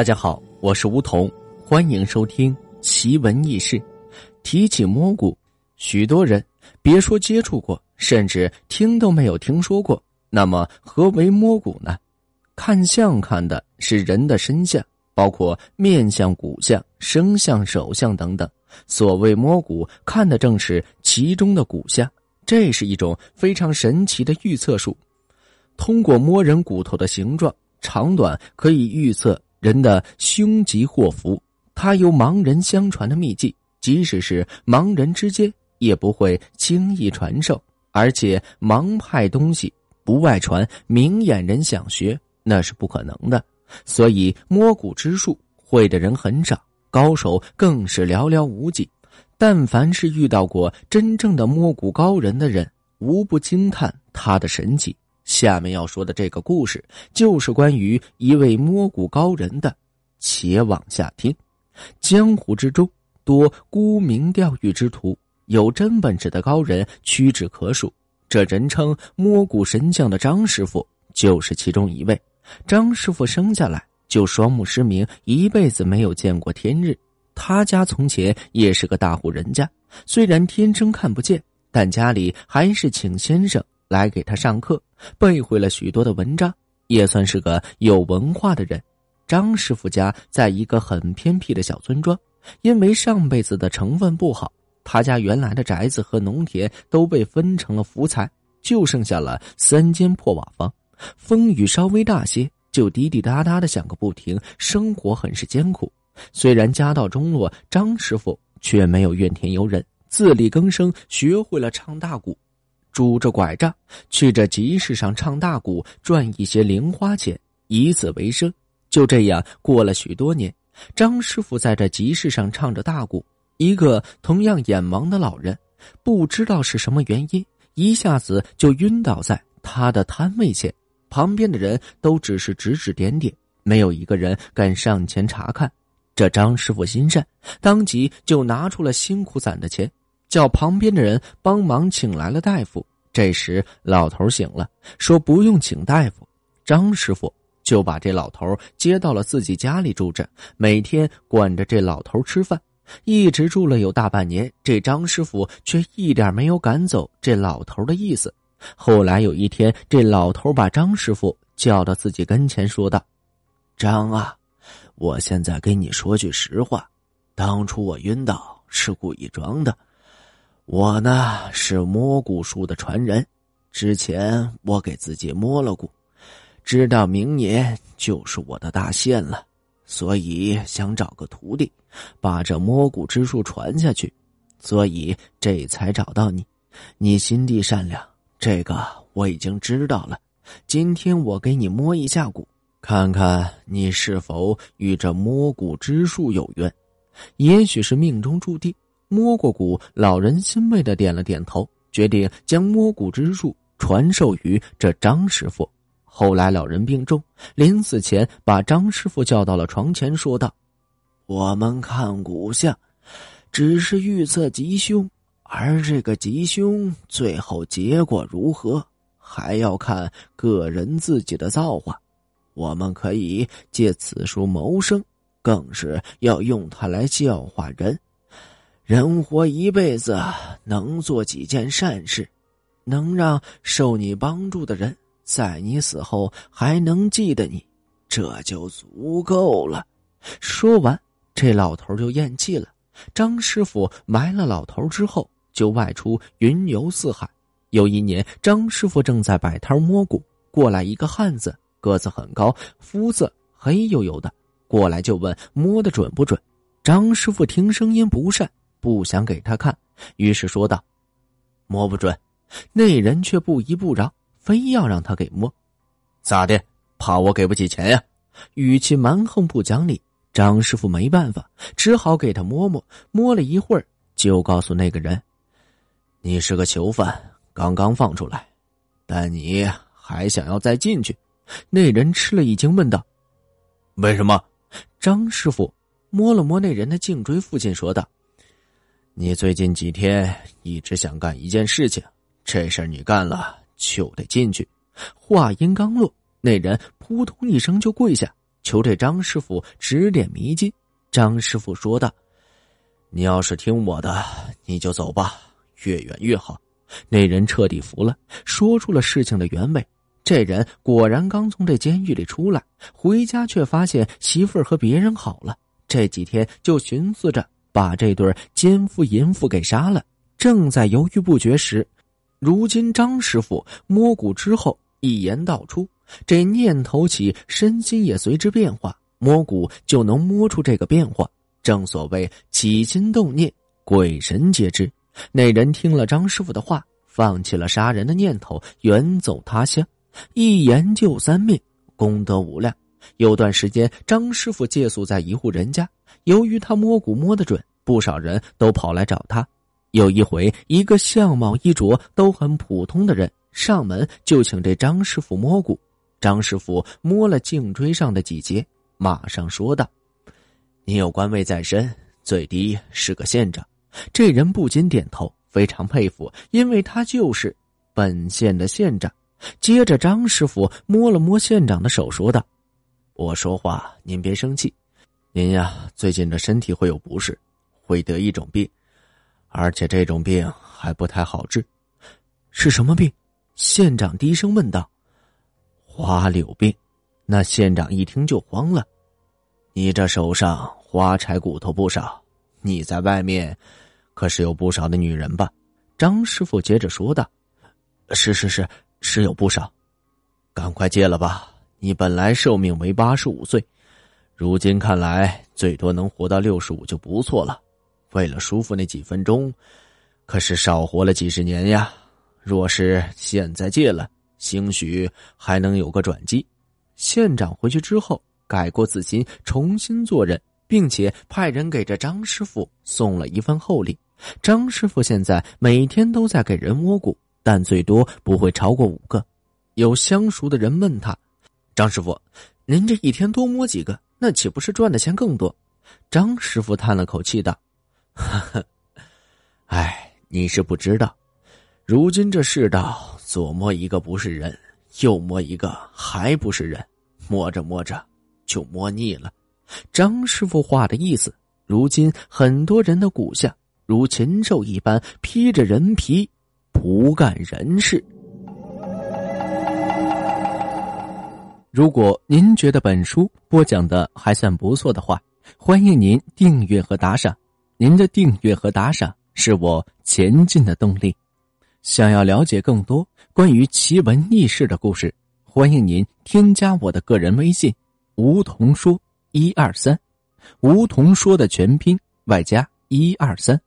大家好，我是梧桐，欢迎收听奇闻异事。提起摸骨，许多人别说接触过，甚至听都没有听说过。那么，何为摸骨呢？看相看的是人的身相，包括面相、骨相、生相、手相等等。所谓摸骨，看的正是其中的骨相。这是一种非常神奇的预测术，通过摸人骨头的形状、长短，可以预测。人的凶吉祸福，他有盲人相传的秘技，即使是盲人之间也不会轻易传授。而且盲派东西不外传，明眼人想学那是不可能的。所以摸骨之术会的人很少，高手更是寥寥无几。但凡是遇到过真正的摸骨高人的人，无不惊叹他的神奇。下面要说的这个故事，就是关于一位摸骨高人的，且往下听。江湖之中多沽名钓誉之徒，有真本事的高人屈指可数。这人称摸骨神将的张师傅就是其中一位。张师傅生下来就双目失明，一辈子没有见过天日。他家从前也是个大户人家，虽然天生看不见，但家里还是请先生。来给他上课，背会了许多的文章，也算是个有文化的人。张师傅家在一个很偏僻的小村庄，因为上辈子的成分不好，他家原来的宅子和农田都被分成了福财，就剩下了三间破瓦房。风雨稍微大些，就滴滴答答的响个不停，生活很是艰苦。虽然家道中落，张师傅却没有怨天尤人，自力更生，学会了唱大鼓。拄着拐杖去这集市上唱大鼓，赚一些零花钱，以此为生。就这样过了许多年，张师傅在这集市上唱着大鼓，一个同样眼盲的老人，不知道是什么原因，一下子就晕倒在他的摊位前。旁边的人都只是指指点点，没有一个人敢上前查看。这张师傅心善，当即就拿出了辛苦攒的钱。叫旁边的人帮忙请来了大夫。这时老头醒了，说不用请大夫。张师傅就把这老头接到了自己家里住着，每天管着这老头吃饭。一直住了有大半年，这张师傅却一点没有赶走这老头的意思。后来有一天，这老头把张师傅叫到自己跟前，说道：“张啊，我现在跟你说句实话，当初我晕倒是故意装的。”我呢是摸骨术的传人，之前我给自己摸了骨，知道明年就是我的大限了，所以想找个徒弟，把这摸骨之术传下去，所以这才找到你。你心地善良，这个我已经知道了。今天我给你摸一下骨，看看你是否与这摸骨之术有缘，也许是命中注定。摸过骨，老人欣慰的点了点头，决定将摸骨之术传授于这张师傅。后来老人病重，临死前把张师傅叫到了床前，说道：“我们看骨相，只是预测吉凶，而这个吉凶最后结果如何，还要看个人自己的造化。我们可以借此术谋生，更是要用它来教化人。”人活一辈子，能做几件善事，能让受你帮助的人在你死后还能记得你，这就足够了。说完，这老头就咽气了。张师傅埋了老头之后，就外出云游四海。有一年，张师傅正在摆摊摸骨，过来一个汉子，个子很高，肤色黑黝黝的，过来就问摸的准不准。张师傅听声音不善。不想给他看，于是说道：“摸不准。”那人却不依不饶，非要让他给摸。咋的？怕我给不起钱呀？语气蛮横不讲理。张师傅没办法，只好给他摸摸。摸了一会儿，就告诉那个人：“你是个囚犯，刚刚放出来，但你还想要再进去。”那人吃了一惊，问道：“为什么？”张师傅摸了摸那人的颈椎附近，说道。你最近几天一直想干一件事情，这事儿你干了就得进去。话音刚落，那人扑通一声就跪下，求这张师傅指点迷津。张师傅说道：“你要是听我的，你就走吧，越远越好。”那人彻底服了，说出了事情的原委。这人果然刚从这监狱里出来，回家却发现媳妇儿和别人好了。这几天就寻思着把这对奸夫淫妇给杀了。正在犹豫不决时，如今张师傅摸骨之后一言道出，这念头起，身心也随之变化。摸骨就能摸出这个变化。正所谓起心动念，鬼神皆知。那人听了张师傅的话，放弃了杀人的念头，远走他乡。一言救三命，功德无量。有段时间，张师傅借宿在一户人家，由于他摸骨摸得准，不少人都跑来找他。有一回，一个相貌衣着都很普通的人上门就请这张师傅摸骨。张师傅摸了颈椎上的几节，马上说道：“你有官位在身，最低是个县长。”这人不禁点头，非常佩服，因为他就是本县的县长。接着，张师傅摸了摸县长的手，说道：“我说话您别生气，您呀最近的身体会有不适，会得一种病，而且这种病还不太好治。是什么病？”县长低声问道。“花柳病。”那县长一听就慌了：“你这手上花柴骨头不少，你在外面可是有不少的女人吧？”张师傅接着说道：“是是是。”是有不少，赶快戒了吧！你本来寿命为八十五岁，如今看来最多能活到六十五就不错了。为了舒服那几分钟，可是少活了几十年呀！若是现在戒了，兴许还能有个转机。县长回去之后，改过自新，重新做人，并且派人给这张师傅送了一份厚礼。张师傅现在每天都在给人摸骨。但最多不会超过五个。有相熟的人问他：“张师傅，您这一天多摸几个，那岂不是赚的钱更多？”张师傅叹了口气道：“呵呵，哎，你是不知道，如今这世道，左摸一个不是人，右摸一个还不是人，摸着摸着就摸腻了。”张师傅话的意思，如今很多人的骨相如禽兽一般，披着人皮。不干人事。如果您觉得本书播讲的还算不错的话，欢迎您订阅和打赏。您的订阅和打赏是我前进的动力。想要了解更多关于奇闻异事的故事，欢迎您添加我的个人微信“梧桐说一二三”，梧桐说的全拼外加一二三。